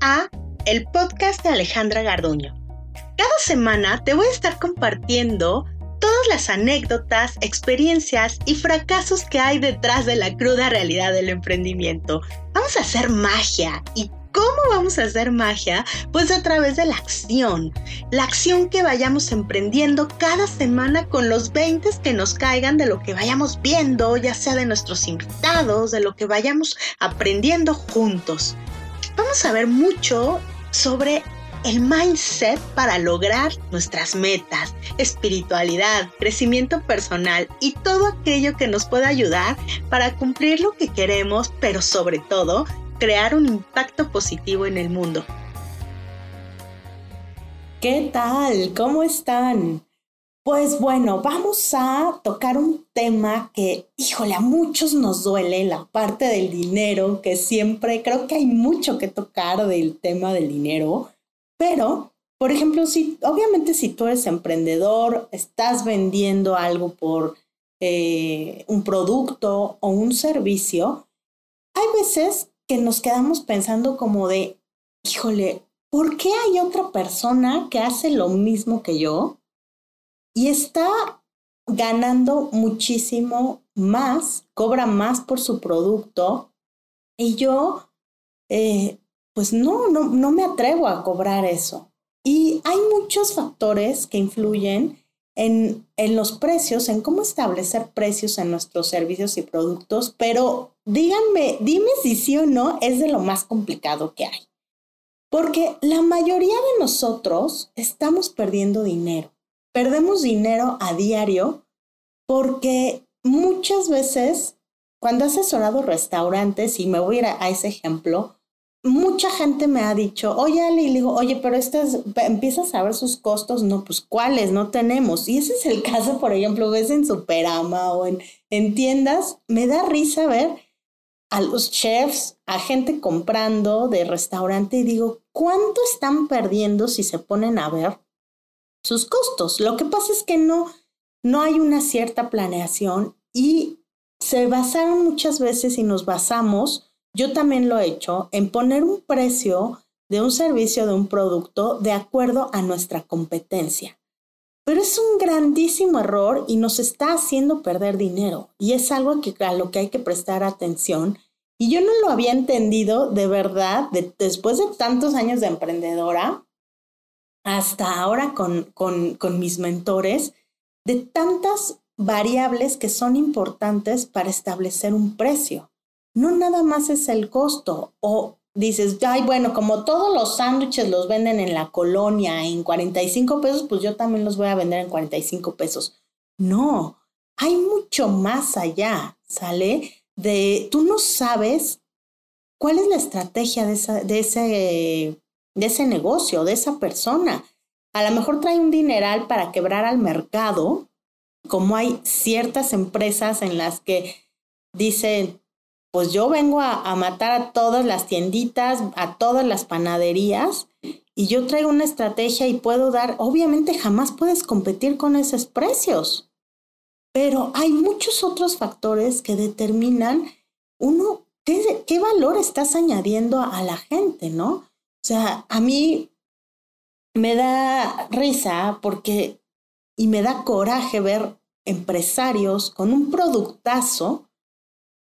A el podcast de Alejandra Garduño. Cada semana te voy a estar compartiendo todas las anécdotas, experiencias y fracasos que hay detrás de la cruda realidad del emprendimiento. Vamos a hacer magia y ¿Cómo vamos a hacer magia? Pues a través de la acción. La acción que vayamos emprendiendo cada semana con los 20 que nos caigan de lo que vayamos viendo, ya sea de nuestros invitados, de lo que vayamos aprendiendo juntos. Vamos a ver mucho sobre el mindset para lograr nuestras metas, espiritualidad, crecimiento personal y todo aquello que nos pueda ayudar para cumplir lo que queremos, pero sobre todo crear un impacto positivo en el mundo. ¿Qué tal? ¿Cómo están? Pues bueno, vamos a tocar un tema que, híjole, a muchos nos duele, la parte del dinero, que siempre creo que hay mucho que tocar del tema del dinero, pero, por ejemplo, si obviamente si tú eres emprendedor, estás vendiendo algo por eh, un producto o un servicio, hay veces que nos quedamos pensando como de, híjole, ¿por qué hay otra persona que hace lo mismo que yo y está ganando muchísimo más, cobra más por su producto y yo, eh, pues no, no, no me atrevo a cobrar eso. Y hay muchos factores que influyen en, en los precios, en cómo establecer precios en nuestros servicios y productos, pero díganme, dime si sí o no es de lo más complicado que hay. Porque la mayoría de nosotros estamos perdiendo dinero. Perdemos dinero a diario porque muchas veces, cuando has asesorado restaurantes, y me voy a ir ese ejemplo, mucha gente me ha dicho, oye Ali, y le digo, oye, pero estas, empiezas a ver sus costos, no, pues cuáles, no tenemos. Y ese es el caso, por ejemplo, ves en Superama o en, en tiendas, me da risa ver a los chefs, a gente comprando de restaurante y digo, ¿cuánto están perdiendo si se ponen a ver sus costos? Lo que pasa es que no, no hay una cierta planeación y se basaron muchas veces y nos basamos yo también lo he hecho en poner un precio de un servicio, de un producto, de acuerdo a nuestra competencia. Pero es un grandísimo error y nos está haciendo perder dinero. Y es algo que, a lo que hay que prestar atención. Y yo no lo había entendido de verdad después de tantos años de emprendedora, hasta ahora con, con, con mis mentores, de tantas variables que son importantes para establecer un precio no nada más es el costo o dices, ay, bueno, como todos los sándwiches los venden en la colonia en 45 pesos, pues yo también los voy a vender en 45 pesos. No, hay mucho más allá, ¿sale? De, tú no sabes cuál es la estrategia de, esa, de, ese, de ese negocio, de esa persona. A lo mejor trae un dineral para quebrar al mercado, como hay ciertas empresas en las que dicen, pues yo vengo a, matar a todas las tienditas, a todas las panaderías y yo traigo una estrategia y puedo dar, obviamente jamás puedes competir con esos precios, pero hay muchos otros factores que determinan uno, ¿qué, qué valor estás añadiendo a la gente, no? O sea, a mí me da risa porque y me da coraje ver empresarios con un productazo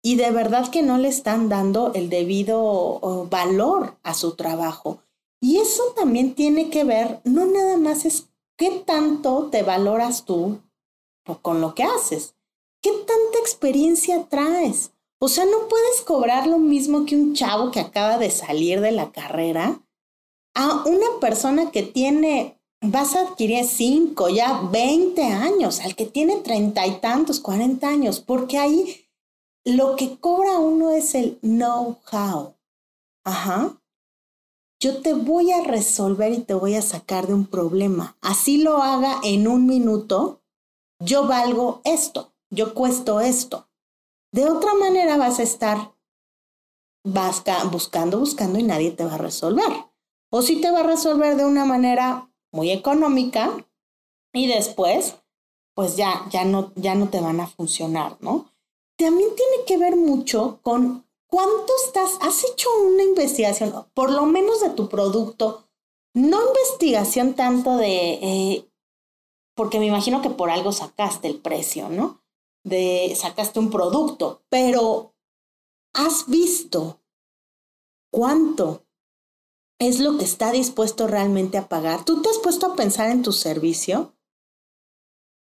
y de verdad que no le están dando el debido valor a su trabajo. Y eso también tiene que ver, no nada más es qué tanto te valoras tú con lo que haces, qué tanta experiencia traes. O sea, no puedes cobrar lo mismo que un chavo que acaba de salir de la carrera a una persona que tiene, vas a adquirir cinco, ya 20 años, al que tiene treinta y tantos, 40 años, porque ahí lo que cobra uno es el know-how. Ajá. Yo te voy a resolver y te voy a sacar de un problema. Así lo haga en un minuto, yo valgo esto, yo cuesto esto. De otra manera vas a estar buscando, buscando y nadie te va a resolver. O si te va a resolver de una manera muy económica y después, pues ya, ya no, ya no te van a funcionar, ¿no? también tiene que ver mucho con ¿cuánto estás, has hecho una investigación, por lo menos de tu producto? No investigación tanto de, eh, porque me imagino que por algo sacaste el precio, ¿no? De, sacaste un producto, pero has visto cuánto es lo que está dispuesto realmente a pagar. ¿Tú te has puesto a pensar en tu servicio?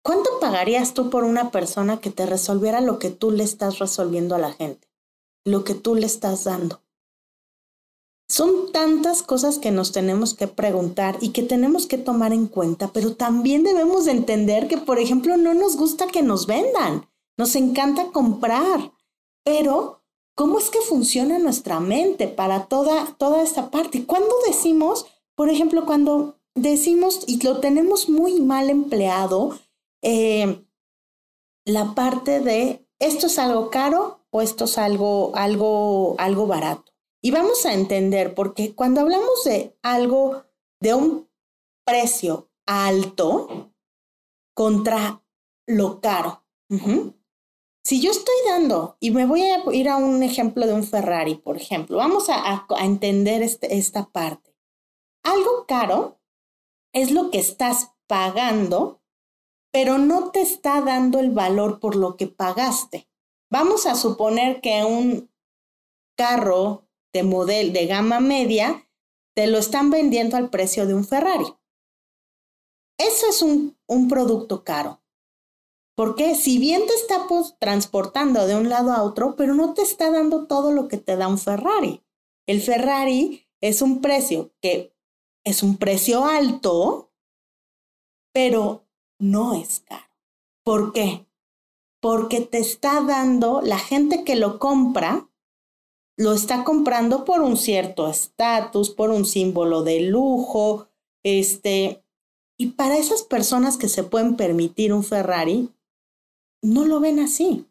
¿Cuánto pagarías tú por una persona que te resolviera lo que tú le estás resolviendo a la gente? Lo que tú le estás dando. Son tantas cosas que nos tenemos que preguntar y que tenemos que tomar en cuenta, pero también debemos de entender que, por ejemplo, no nos gusta que nos vendan, nos encanta comprar, pero ¿cómo es que funciona nuestra mente para toda, toda esta parte? Cuando decimos, por ejemplo, cuando decimos y lo tenemos muy mal empleado, eh, la parte de esto es algo caro o esto es algo, algo, algo barato. Y vamos a entender, porque cuando hablamos de algo, de un precio alto contra lo caro, si yo estoy dando, y me voy a ir a un ejemplo de un Ferrari, por ejemplo, vamos a, a entender este, esta parte. Algo caro es lo que estás pagando pero no te está dando el valor por lo que pagaste. Vamos a suponer que un carro de modelo de gama media te lo están vendiendo al precio de un Ferrari. Eso es un, un producto caro. Porque si bien te está pues, transportando de un lado a otro, pero no te está dando todo lo que te da un Ferrari. El Ferrari es un precio que es un precio alto, pero no es caro. ¿Por qué? Porque te está dando, la gente que lo compra, lo está comprando por un cierto estatus, por un símbolo de lujo, este, y para esas personas que se pueden permitir un Ferrari, no lo ven así.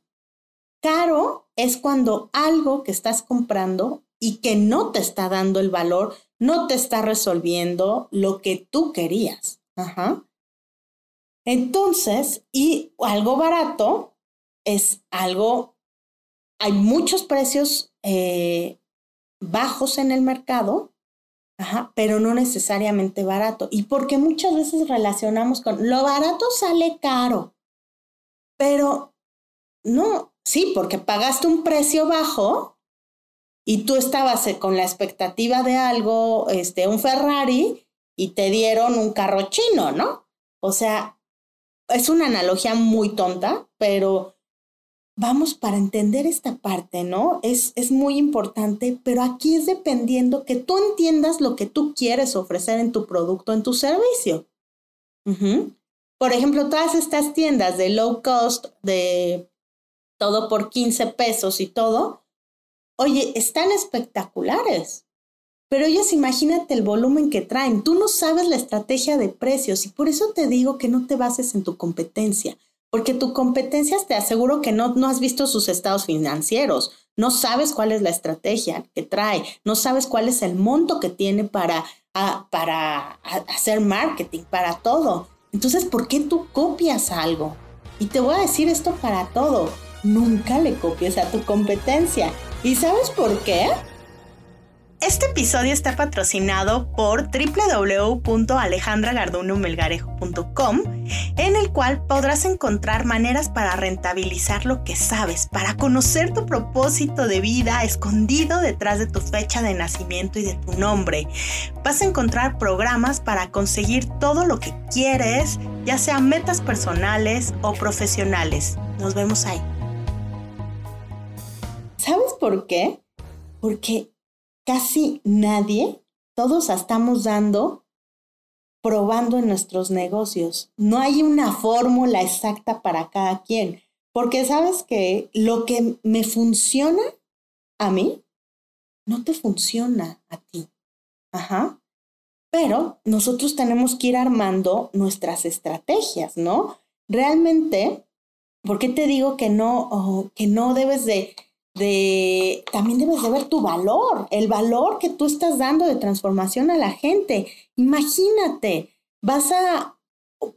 Caro es cuando algo que estás comprando y que no te está dando el valor, no te está resolviendo lo que tú querías. Ajá. Entonces, y algo barato es algo, hay muchos precios eh, bajos en el mercado, pero no necesariamente barato. Y porque muchas veces relacionamos con lo barato sale caro, pero no, sí, porque pagaste un precio bajo y tú estabas eh, con la expectativa de algo, este, un Ferrari, y te dieron un carro chino, ¿no? O sea, es una analogía muy tonta, pero vamos para entender esta parte, ¿no? Es, es muy importante, pero aquí es dependiendo que tú entiendas lo que tú quieres ofrecer en tu producto, en tu servicio. Por ejemplo, todas estas tiendas de low cost, de todo por 15 pesos y todo, oye, están espectaculares. Pero ellos imagínate el volumen que traen. Tú no sabes la estrategia de precios y por eso te digo que no te bases en tu competencia, porque tu competencia te aseguro que no, no has visto sus estados financieros, no sabes cuál es la estrategia que trae, no sabes cuál es el monto que tiene para, para hacer marketing, para todo. Entonces, ¿por qué tú copias algo? Y te voy a decir esto para todo. Nunca le copies a tu competencia. ¿Y sabes por qué? Este episodio está patrocinado por www.alejandragardunomelgarejo.com, en el cual podrás encontrar maneras para rentabilizar lo que sabes, para conocer tu propósito de vida escondido detrás de tu fecha de nacimiento y de tu nombre. Vas a encontrar programas para conseguir todo lo que quieres, ya sea metas personales o profesionales. Nos vemos ahí. ¿Sabes por qué? Porque casi nadie, todos estamos dando, probando en nuestros negocios. No hay una fórmula exacta para cada quien, porque sabes que lo que me funciona a mí, no te funciona a ti. Ajá. Pero nosotros tenemos que ir armando nuestras estrategias, ¿no? Realmente, ¿por qué te digo que no, que no debes de también debes de ver tu valor, el valor que tú estás dando de transformación a la gente. Imagínate, vas a,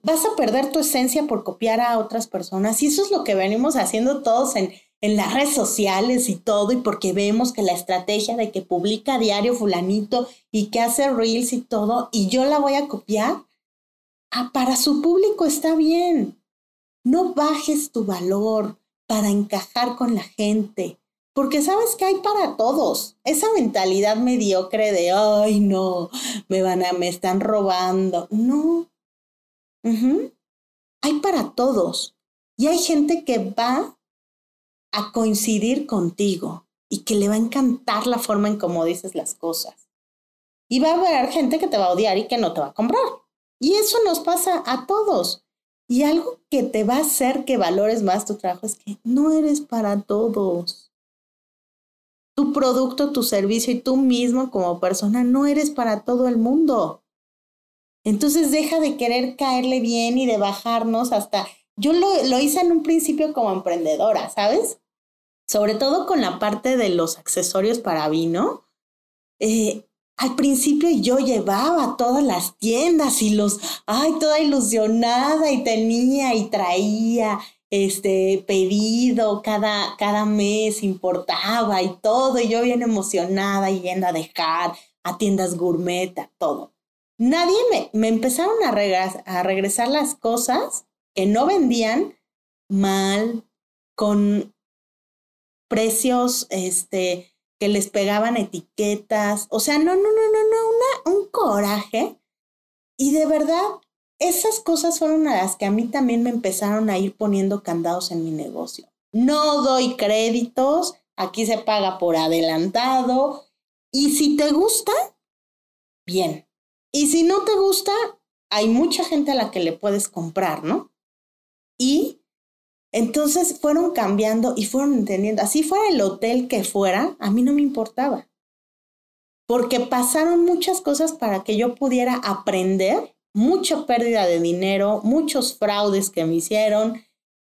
vas a perder tu esencia por copiar a otras personas y eso es lo que venimos haciendo todos en, en las redes sociales y todo, y porque vemos que la estrategia de que publica diario fulanito y que hace reels y todo, y yo la voy a copiar, ah, para su público está bien. No bajes tu valor para encajar con la gente, porque sabes que hay para todos. Esa mentalidad mediocre de, ay, no, me van a, me están robando. No. Hay para todos. Y hay gente que va a coincidir contigo y que le va a encantar la forma en cómo dices las cosas. Y va a haber gente que te va a odiar y que no te va a comprar. Y eso nos pasa a todos. Y algo que te va a hacer que valores más tu trabajo es que no eres para todos. Tu producto, tu servicio y tú mismo como persona no eres para todo el mundo. Entonces deja de querer caerle bien y de bajarnos hasta... Yo lo, lo hice en un principio como emprendedora, ¿sabes? sobre todo con la parte de los accesorios para vino. Eh, al principio yo llevaba todas las tiendas y los, ay, toda ilusionada y tenía y traía este pedido cada, cada mes, importaba y todo, y yo bien emocionada y yendo a dejar a tiendas gourmet, a todo. Nadie me, me empezaron a, a regresar las cosas que no vendían mal, con precios, este, que les pegaban etiquetas, o sea, no, no, no, no, no, una, un coraje. Y de verdad, esas cosas fueron a las que a mí también me empezaron a ir poniendo candados en mi negocio. No doy créditos, aquí se paga por adelantado. Y si te gusta, bien. Y si no te gusta, hay mucha gente a la que le puedes comprar, ¿no? Y entonces fueron cambiando y fueron entendiendo. Así fuera el hotel que fuera, a mí no me importaba. Porque pasaron muchas cosas para que yo pudiera aprender, mucha pérdida de dinero, muchos fraudes que me hicieron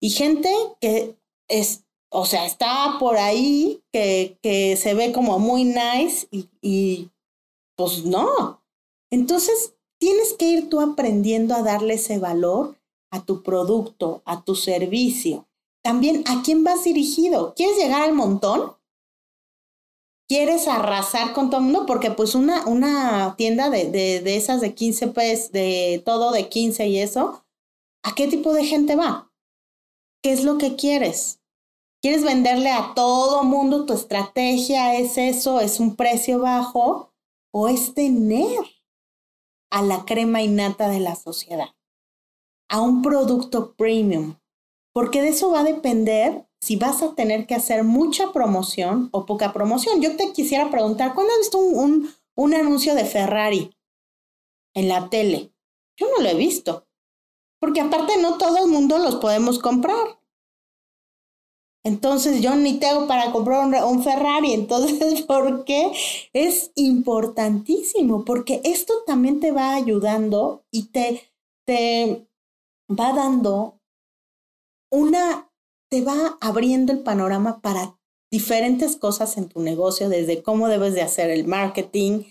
y gente que es, o sea, está por ahí, que, que se ve como muy nice y, y pues no. Entonces tienes que ir tú aprendiendo a darle ese valor a tu producto, a tu servicio. También a quién vas dirigido. ¿Quieres llegar al montón? ¿Quieres arrasar con todo el mundo? Porque pues una, una tienda de, de, de esas de 15 pesos, de todo de 15 y eso, ¿a qué tipo de gente va? ¿Qué es lo que quieres? ¿Quieres venderle a todo mundo tu estrategia? ¿Es eso? ¿Es un precio bajo? ¿O es tener a la crema innata de la sociedad? a un producto premium, porque de eso va a depender si vas a tener que hacer mucha promoción o poca promoción. Yo te quisiera preguntar, ¿cuándo has visto un, un, anuncio de Ferrari en la tele? Yo no lo he visto, porque aparte no todo el mundo los podemos comprar. Entonces yo ni tengo para comprar un, un, Ferrari. Entonces, ¿por qué? Es importantísimo, porque esto también te va ayudando y te, te, va dando una, te va abriendo el panorama para diferentes cosas en tu negocio, desde cómo debes de hacer el marketing.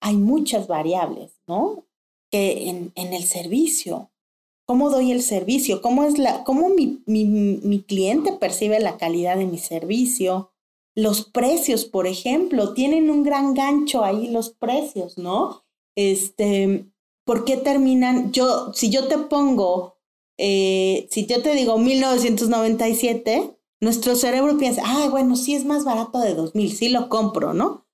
Hay muchas variables, ¿no? Que en, en el servicio, cómo doy el servicio, cómo es la, cómo mi, mi, mi cliente percibe la calidad de mi servicio, los precios, por ejemplo, tienen un gran gancho ahí los precios, ¿no? Este, ¿por qué terminan? Yo, si yo te pongo eh, si yo te digo 1997, nuestro cerebro piensa, ay, bueno, sí es más barato de 2000, sí lo compro, ¿no?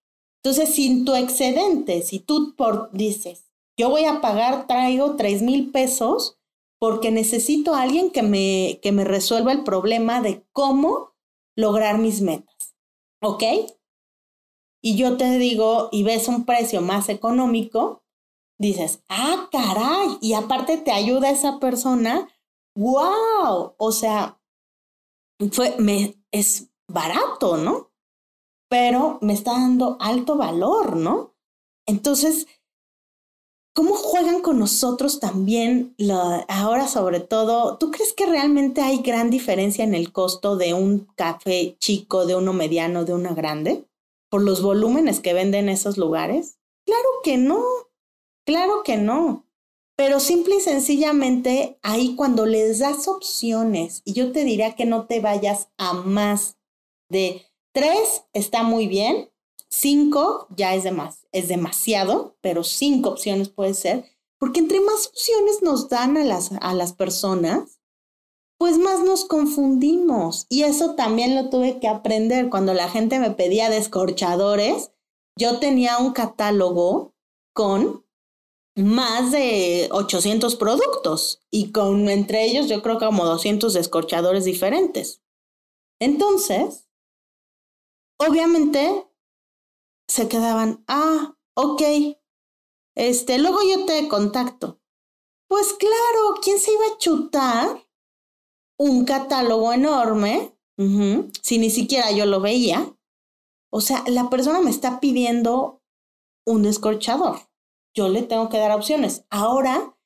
Entonces, sin tu excedente, si tú por, dices, yo voy a pagar, traigo 3 mil pesos porque necesito a alguien que me, que me resuelva el problema de cómo lograr mis metas, ¿ok? Y yo te digo, y ves un precio más económico, dices, ah, caray, y aparte te ayuda esa persona wow, o sea, fue, me, es barato, ¿no? Pero me está dando alto valor, ¿no? Entonces, ¿cómo juegan con nosotros también ahora sobre todo? ¿Tú crees que realmente hay gran diferencia en el costo de un café chico, de uno mediano, de una grande? ¿Por los volúmenes que venden esos lugares? Claro que no, claro que no. Pero simple y sencillamente ahí cuando les das opciones, y yo te diría que no te vayas a más De tres está muy bien, cinco ya es, es demasiado, pero cinco opciones puede ser, porque entre más opciones nos dan a las, a las personas, pues más nos confundimos. Y eso también lo tuve que aprender cuando la gente me pedía descorchadores. Yo tenía un catálogo con más de 800 productos y con entre ellos yo creo que como 200 descorchadores diferentes. Entonces, obviamente se quedaban, ah, ok, este, luego yo te contacto. Pues claro, ¿quién se iba a chutar un catálogo enorme si ni siquiera yo lo veía? O sea, la persona me está pidiendo un descorchador yo le tengo que dar opciones. Ahora,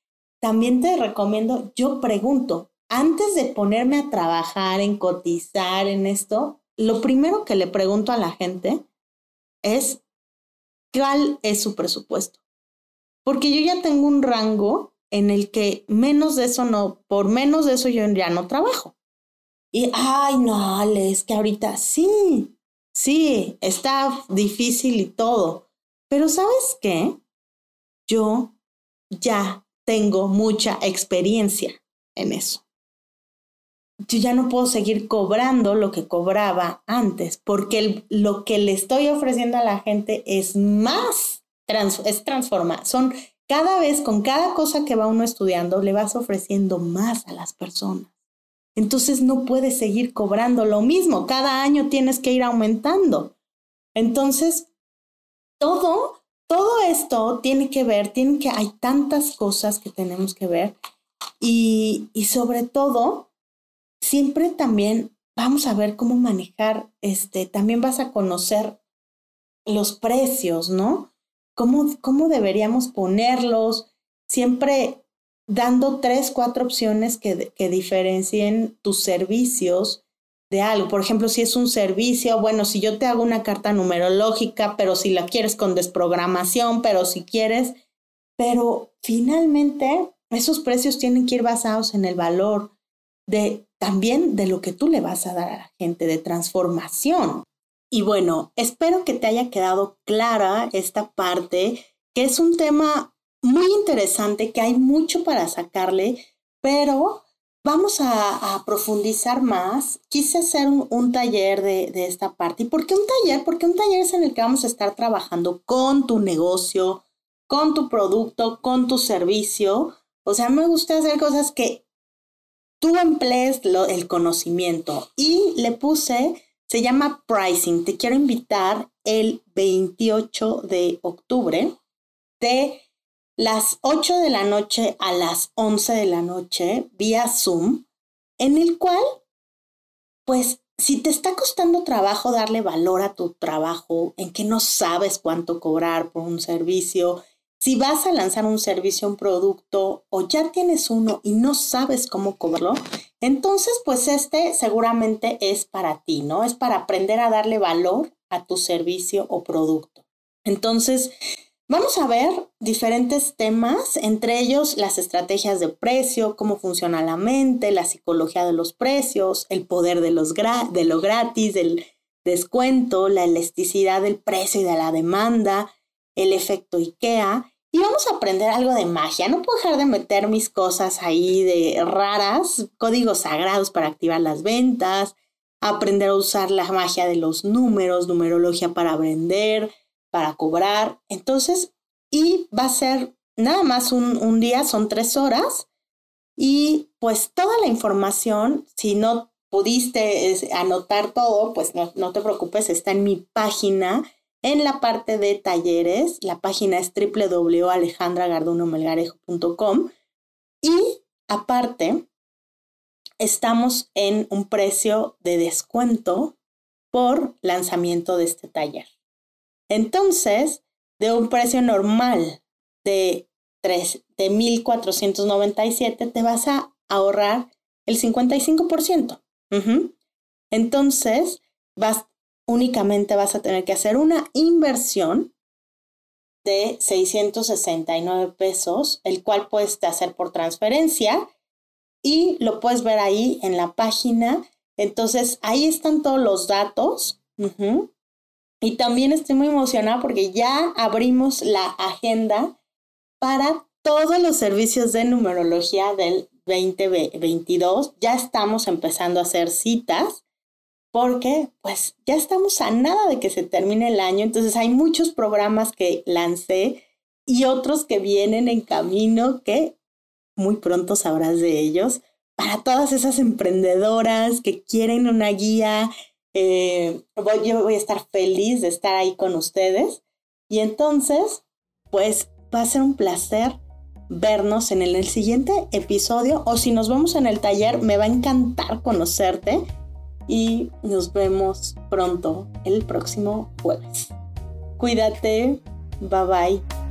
también te recomiendo, yo pregunto, antes de ponerme a trabajar, en cotizar, en esto, lo primero que le pregunto a la gente es, ¿cuál es su presupuesto? Porque yo ya tengo un rango en el que menos de eso no, por menos de eso yo ya no trabajo. Y, ay, no, Ale, es que ahorita sí, sí, está difícil y todo. Pero ¿sabes qué? Yo ya tengo mucha experiencia en eso. Yo ya no puedo seguir cobrando lo que cobraba antes, porque lo que le estoy ofreciendo a la gente es más, es transformar. Son cada vez, con cada cosa que va uno estudiando, le vas ofreciendo más a las personas. Entonces no puedes seguir cobrando lo mismo, cada año tienes que ir aumentando. Entonces, todo todo esto tiene que ver, tiene que, hay tantas cosas que tenemos que ver y, y sobre todo, siempre también vamos a ver cómo manejar, este, también vas a conocer los precios, ¿no? ¿Cómo, cómo deberíamos ponerlos? Siempre dando tres, cuatro opciones que, que diferencien tus servicios de algo. Por ejemplo, si es un servicio, bueno, si yo te hago una carta numerológica, pero si la quieres con desprogramación, pero si quieres, pero finalmente esos precios tienen que ir basados en el valor de también de lo que tú le vas a dar a la gente de transformación. Y bueno, espero que te haya quedado clara esta parte, que es un tema muy interesante, que hay mucho para sacarle, pero Vamos a, profundizar más. Quise hacer un, taller de, esta parte. ¿Y por qué un taller? Porque un taller es en el que vamos a estar trabajando con tu negocio, con tu producto, con tu servicio. O sea, me gusta hacer cosas que tú emplees lo, el conocimiento. Y le puse, se llama pricing. Te quiero invitar el 28 de octubre de las 8 de la noche a las 11 de la noche vía Zoom, en el cual, pues, si te está costando trabajo darle valor a tu trabajo, en que no sabes cuánto cobrar por un servicio, si vas a lanzar un servicio, un producto o ya tienes uno y no sabes cómo cobrarlo, entonces pues este seguramente es para ti, ¿no? Es para aprender a darle valor a tu servicio o producto. Entonces, Vamos a ver diferentes temas, entre ellos las estrategias de precio, cómo funciona la mente, la psicología de los precios, el poder de, los de lo gratis, del descuento, la elasticidad del precio y de la demanda, el efecto IKEA. Y vamos a aprender algo de magia. No puedo dejar de meter mis cosas ahí de raras, códigos sagrados para activar las ventas, aprender a usar la magia de los números, numerología para vender, para cobrar. Entonces, y va a ser nada más un, día, son tres horas. Y pues toda la información, si no pudiste anotar todo, pues no, no te preocupes, está en mi página, en la parte de talleres. La página es www.alejandragardunomelgarejo.com. Y aparte, estamos en un precio de descuento por lanzamiento de este taller. Entonces, de un precio normal de, 3, de 1.497, te vas a ahorrar el 55%. Entonces, vas, únicamente vas a tener que hacer una inversión de 669 pesos, el cual puedes hacer por transferencia y lo puedes ver ahí en la página Entonces, ahí están todos los datos. Y también estoy muy emocionada porque ya abrimos la agenda para todos los servicios de numerología del 2022. Ya estamos empezando a hacer citas porque pues ya estamos a nada de que se termine el año. Entonces hay muchos programas que lancé y otros que vienen en camino que muy pronto sabrás de ellos. Para todas esas emprendedoras que quieren una guía, eh, yo voy a estar feliz de estar ahí con ustedes. Y entonces, pues va a ser un placer vernos en el, siguiente episodio o si nos vemos en el taller, me va a encantar conocerte y nos vemos pronto el próximo jueves. Cuídate, bye bye.